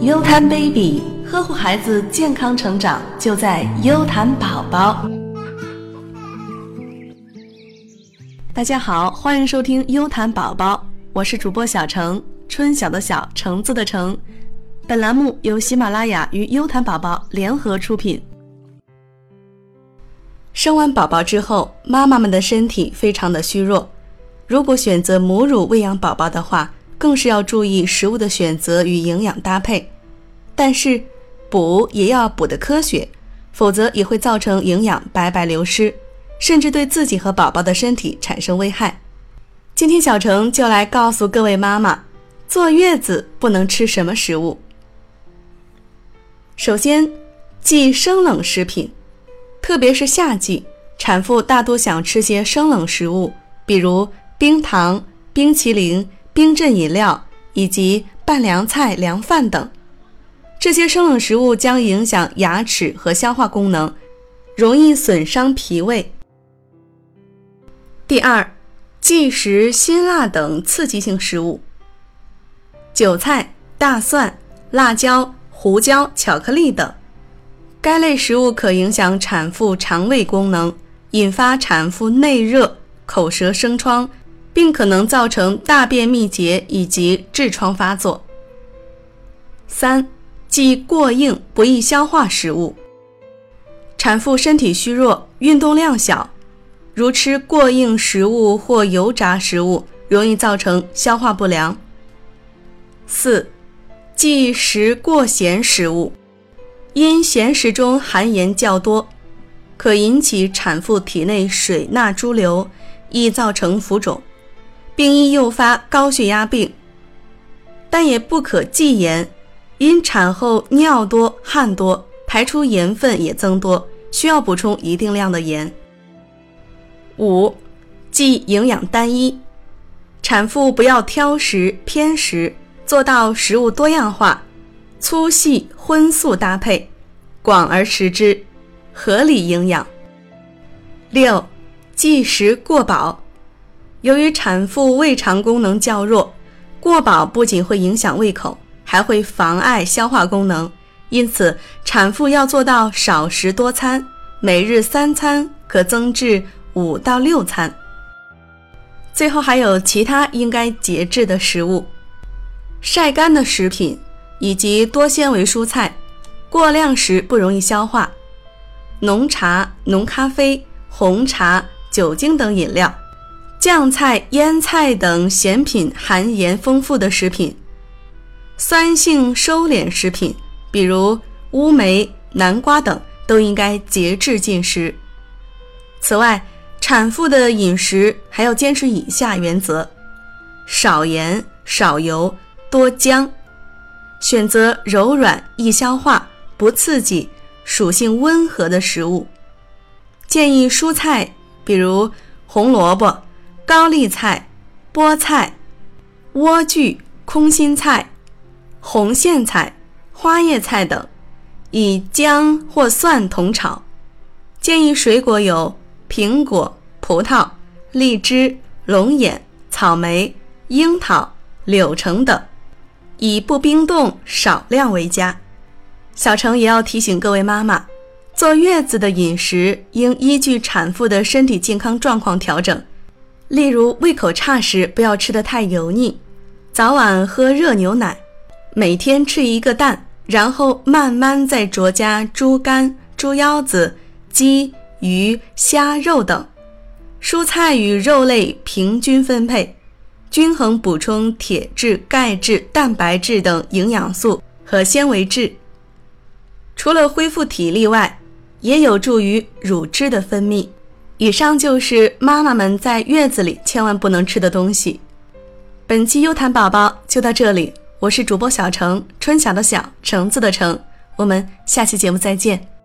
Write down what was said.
优谈 baby 呵护孩子健康成长，就在优谈宝宝。大家好，欢迎收听优谈宝宝，我是主播小程，春晓的晓，橙子的橙。本栏目由喜马拉雅与优谈宝宝联合出品。生完宝宝之后，妈妈们的身体非常的虚弱，如果选择母乳喂养宝宝的话，更是要注意食物的选择与营养搭配。但是，补也要补的科学，否则也会造成营养白白流失，甚至对自己和宝宝的身体产生危害。今天小程就来告诉各位妈妈，坐月子不能吃什么食物。首先，忌生冷食品，特别是夏季，产妇大多想吃些生冷食物，比如冰糖、冰淇淋、冰镇饮料以及拌凉菜、凉饭等。这些生冷食物将影响牙齿和消化功能，容易损伤脾胃。第二，忌食辛辣等刺激性食物，韭菜、大蒜、辣椒、胡椒、巧克力等，该类食物可影响产妇肠胃功能，引发产妇内热、口舌生疮，并可能造成大便秘结以及痔疮发作。三。忌过硬不易消化食物。产妇身体虚弱，运动量小，如吃过硬食物或油炸食物，容易造成消化不良。四，忌食过咸食物，因咸食中含盐较多，可引起产妇体内水钠潴留，易造成浮肿，并易诱发高血压病。但也不可忌盐。因产后尿多、汗多，排出盐分也增多，需要补充一定量的盐。五，忌营养单一，产妇不要挑食偏食，做到食物多样化，粗细荤素搭配，广而食之，合理营养。六，忌食过饱，由于产妇胃肠功能较弱，过饱不仅会影响胃口。还会妨碍消化功能，因此产妇要做到少食多餐，每日三餐可增至五到六餐。最后还有其他应该节制的食物：晒干的食品以及多纤维蔬菜，过量时不容易消化；浓茶、浓咖啡、红茶、酒精等饮料，酱菜、腌菜等咸品含盐丰富的食品。酸性收敛食品，比如乌梅、南瓜等，都应该节制进食。此外，产妇的饮食还要坚持以下原则：少盐、少油、多姜，选择柔软、易消化、不刺激、属性温和的食物。建议蔬菜，比如红萝卜、高丽菜、菠菜、莴苣、空心菜。红苋菜、花叶菜等，以姜或蒜同炒。建议水果有苹果、葡萄、荔枝、龙眼、草莓、樱桃、柳橙等，以不冰冻、少量为佳。小程也要提醒各位妈妈，坐月子的饮食应依据产妇的身体健康状况调整。例如，胃口差时不要吃得太油腻，早晚喝热牛奶。每天吃一个蛋，然后慢慢再酌加猪肝、猪腰子、鸡、鱼、虾、肉等，蔬菜与肉类平均分配，均衡补充铁质、钙质、蛋白质等营养素和纤维质。除了恢复体力外，也有助于乳汁的分泌。以上就是妈妈们在月子里千万不能吃的东西。本期优谈宝宝就到这里。我是主播小程，春晓的晓，橙子的橙，我们下期节目再见。